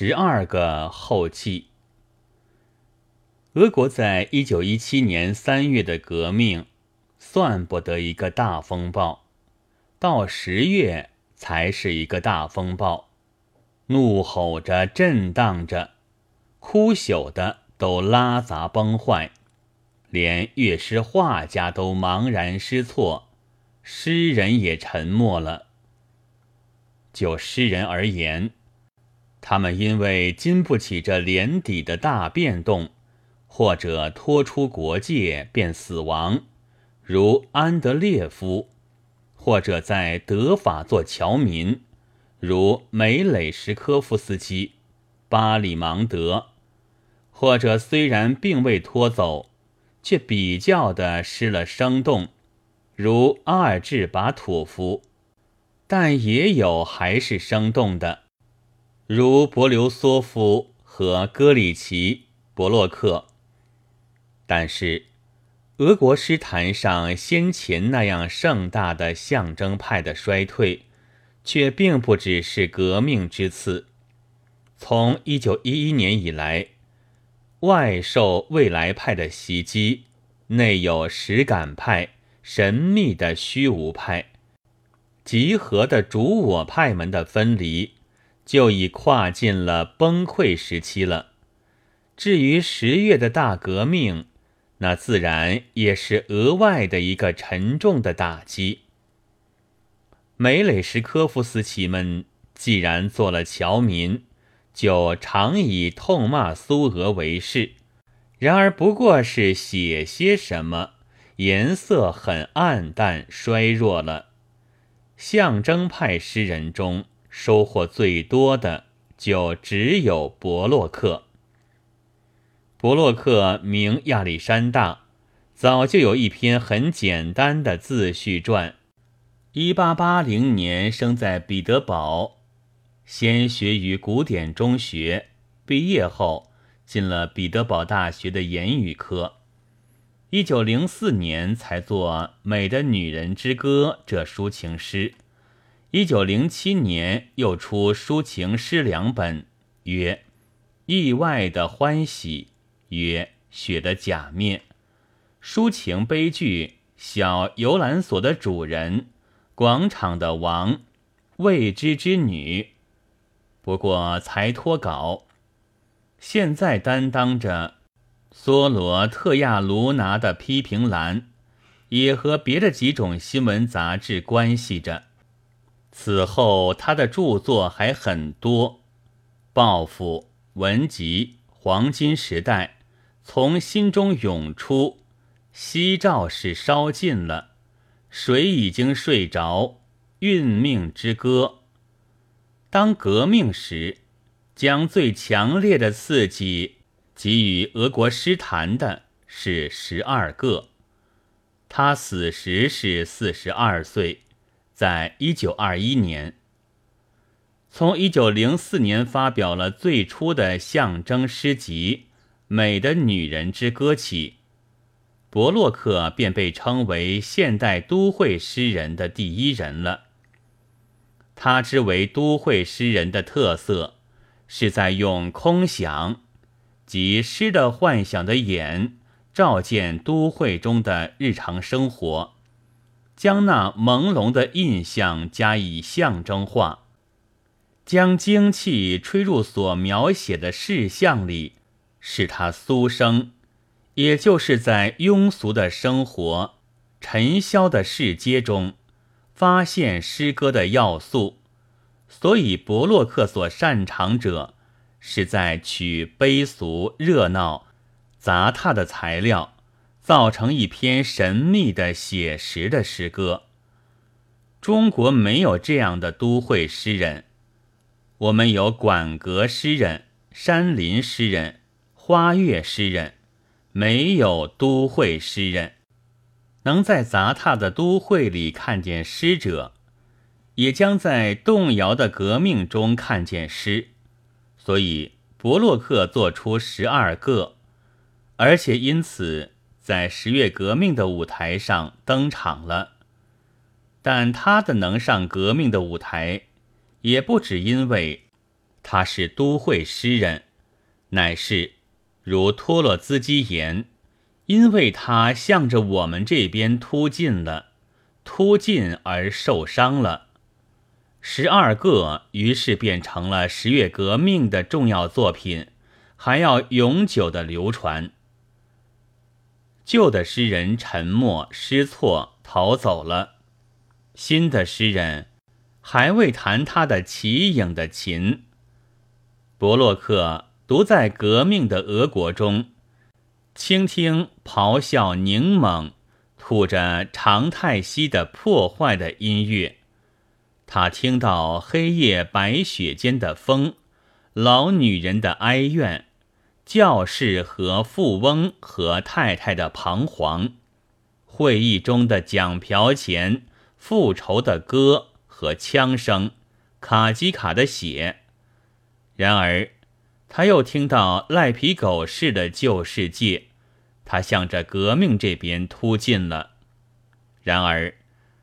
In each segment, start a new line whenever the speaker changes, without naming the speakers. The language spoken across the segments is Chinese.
十二个后记。俄国在一九一七年三月的革命，算不得一个大风暴，到十月才是一个大风暴，怒吼着，震荡着，哭朽的都拉杂崩坏，连乐师画家都茫然失措，诗人也沉默了。就诗人而言，他们因为经不起这连底的大变动。或者拖出国界便死亡，如安德烈夫；或者在德法做侨民，如梅雷什科夫斯基、巴里芒德；或者虽然并未拖走，却比较的失了生动，如阿尔治巴土夫；但也有还是生动的，如博留索夫和戈里奇、伯洛克。但是，俄国诗坛上先前那样盛大的象征派的衰退，却并不只是革命之次。从一九一一年以来，外受未来派的袭击，内有实感派、神秘的虚无派、集合的主我派们的分离，就已跨进了崩溃时期了。至于十月的大革命，那自然也是额外的一个沉重的打击。梅雷什科夫斯基们既然做了侨民，就常以痛骂苏俄为事。然而不过是写些什么，颜色很暗淡衰弱了。象征派诗人中收获最多的，就只有伯洛克。伯洛克名亚历山大，早就有一篇很简单的自序传。一八八零年生在彼得堡，先学于古典中学，毕业后进了彼得堡大学的言语科。一九零四年才作《美的女人之歌》这抒情诗。一九零七年又出抒情诗两本，曰《意外的欢喜》。曰：雪的假面，抒情悲剧。小游览所的主人，广场的王，未知之女。不过才脱稿，现在担当着梭罗特亚卢拿的批评栏，也和别的几种新闻杂志关系着。此后他的著作还很多，《报复》《文集》《黄金时代》。从心中涌出，夕照是烧尽了，水已经睡着。运命之歌。当革命时，将最强烈的刺激给予俄国诗坛的是十二个。他死时是四十二岁，在一九二一年。从一九零四年发表了最初的象征诗集。美的女人之歌起，伯洛克便被称为现代都会诗人的第一人了。他之为都会诗人的特色，是在用空想及诗的幻想的眼，照见都会中的日常生活，将那朦胧的印象加以象征化，将精气吹入所描写的事项里。使他苏生，也就是在庸俗的生活、尘嚣的世界中，发现诗歌的要素。所以，伯洛克所擅长者，是在取悲俗、热闹、杂沓的材料，造成一篇神秘的写实的诗歌。中国没有这样的都会诗人，我们有馆阁诗人、山林诗人。花月诗人没有都会诗人，能在杂沓的都会里看见诗者，也将在动摇的革命中看见诗。所以伯洛克做出十二个，而且因此在十月革命的舞台上登场了。但他的能上革命的舞台，也不只因为。他是都会诗人，乃是如托洛兹基言，因为他向着我们这边突进了，突进而受伤了。十二个于是变成了十月革命的重要作品，还要永久的流传。旧的诗人沉默失措逃走了，新的诗人还未弹他的奇影的琴。伯洛克独在革命的俄国中，倾听咆哮凝猛、吐着长叹息的破坏的音乐。他听到黑夜白雪间的风，老女人的哀怨，教士和富翁和太太的彷徨，会议中的讲瓢钱、复仇的歌和枪声，卡基卡的血。然而，他又听到赖皮狗似的旧世界，他向着革命这边突进了。然而，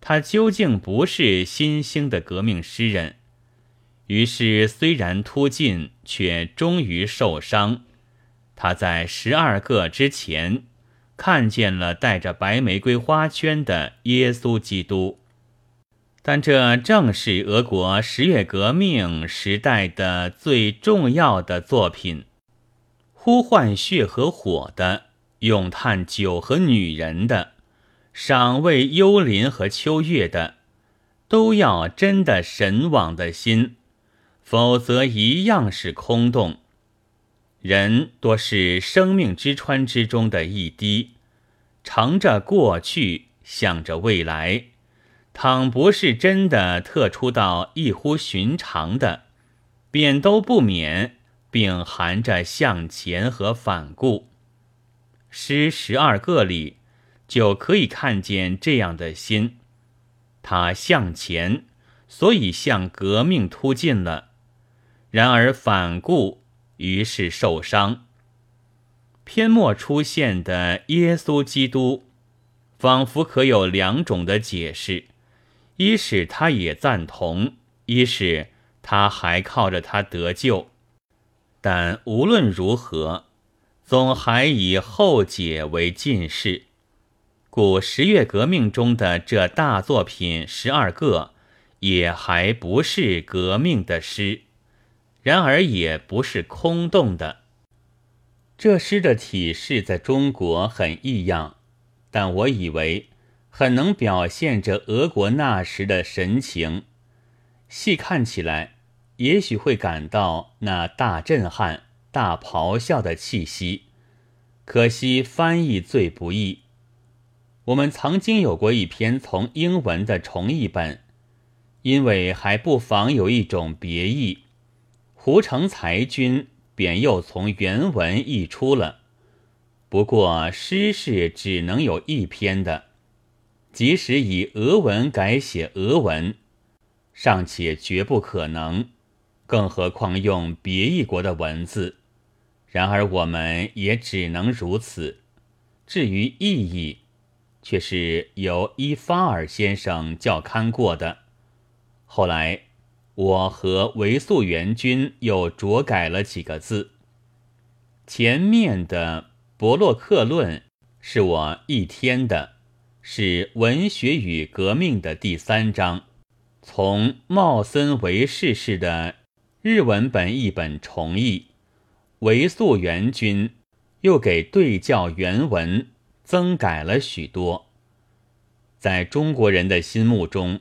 他究竟不是新兴的革命诗人。于是，虽然突进，却终于受伤。他在十二个之前看见了带着白玫瑰花圈的耶稣基督。但这正是俄国十月革命时代的最重要的作品：呼唤血和火的，咏叹酒和女人的，赏味幽灵和秋月的，都要真的神往的心，否则一样是空洞。人多是生命之川之中的一滴，乘着过去，向着未来。倘不是真的特出到异乎寻常的，便都不免，并含着向前和反顾。诗十二个里，就可以看见这样的心。他向前，所以向革命突进了；然而反顾，于是受伤。篇末出现的耶稣基督，仿佛可有两种的解释。一是他也赞同，一是他还靠着他得救，但无论如何，总还以后解为近事。故十月革命中的这大作品十二个，也还不是革命的诗，然而也不是空洞的。这诗的体式在中国很异样，但我以为。很能表现着俄国那时的神情，细看起来，也许会感到那大震撼、大咆哮的气息。可惜翻译最不易。我们曾经有过一篇从英文的重译本，因为还不妨有一种别意，胡成才君便又从原文译出了。不过诗是只能有一篇的。即使以俄文改写俄文，尚且绝不可能，更何况用别一国的文字。然而我们也只能如此。至于意义，却是由伊法尔先生校勘过的。后来我和维素元君又酌改了几个字。前面的《伯洛克论》是我一天的。是文学与革命的第三章，从茂森维士式的日文本译本重译，维素元君又给对教原文增改了许多。在中国人的心目中，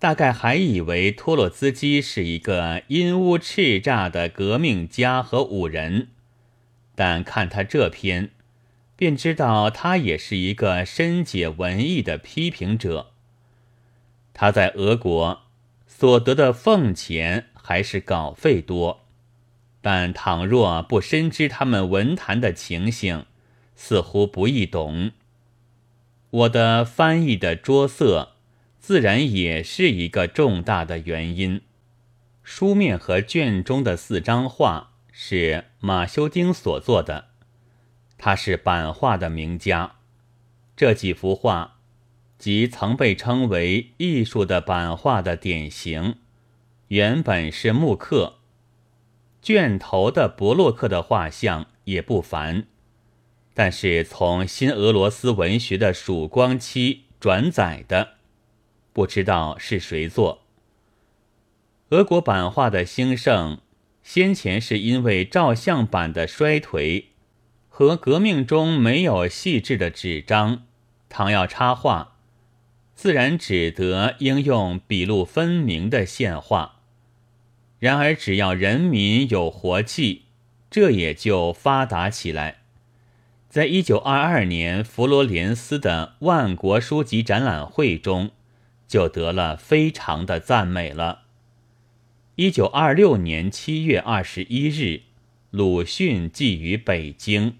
大概还以为托洛茨基是一个阴污叱咤的革命家和武人，但看他这篇。便知道他也是一个深解文艺的批评者。他在俄国所得的俸钱还是稿费多，但倘若不深知他们文坛的情形，似乎不易懂。我的翻译的拙色，自然也是一个重大的原因。书面和卷中的四张画是马修丁所做的。他是版画的名家，这几幅画即曾被称为艺术的版画的典型。原本是木刻，卷头的伯洛克的画像也不凡，但是从新俄罗斯文学的曙光期转载的，不知道是谁做。俄国版画的兴盛，先前是因为照相版的衰颓和革命中没有细致的纸张，倘要插画，自然只得应用笔录分明的线画。然而，只要人民有活气，这也就发达起来。在一九二二年佛罗伦斯的万国书籍展览会中，就得了非常的赞美了。一九二六年七月二十一日，鲁迅寄于北京。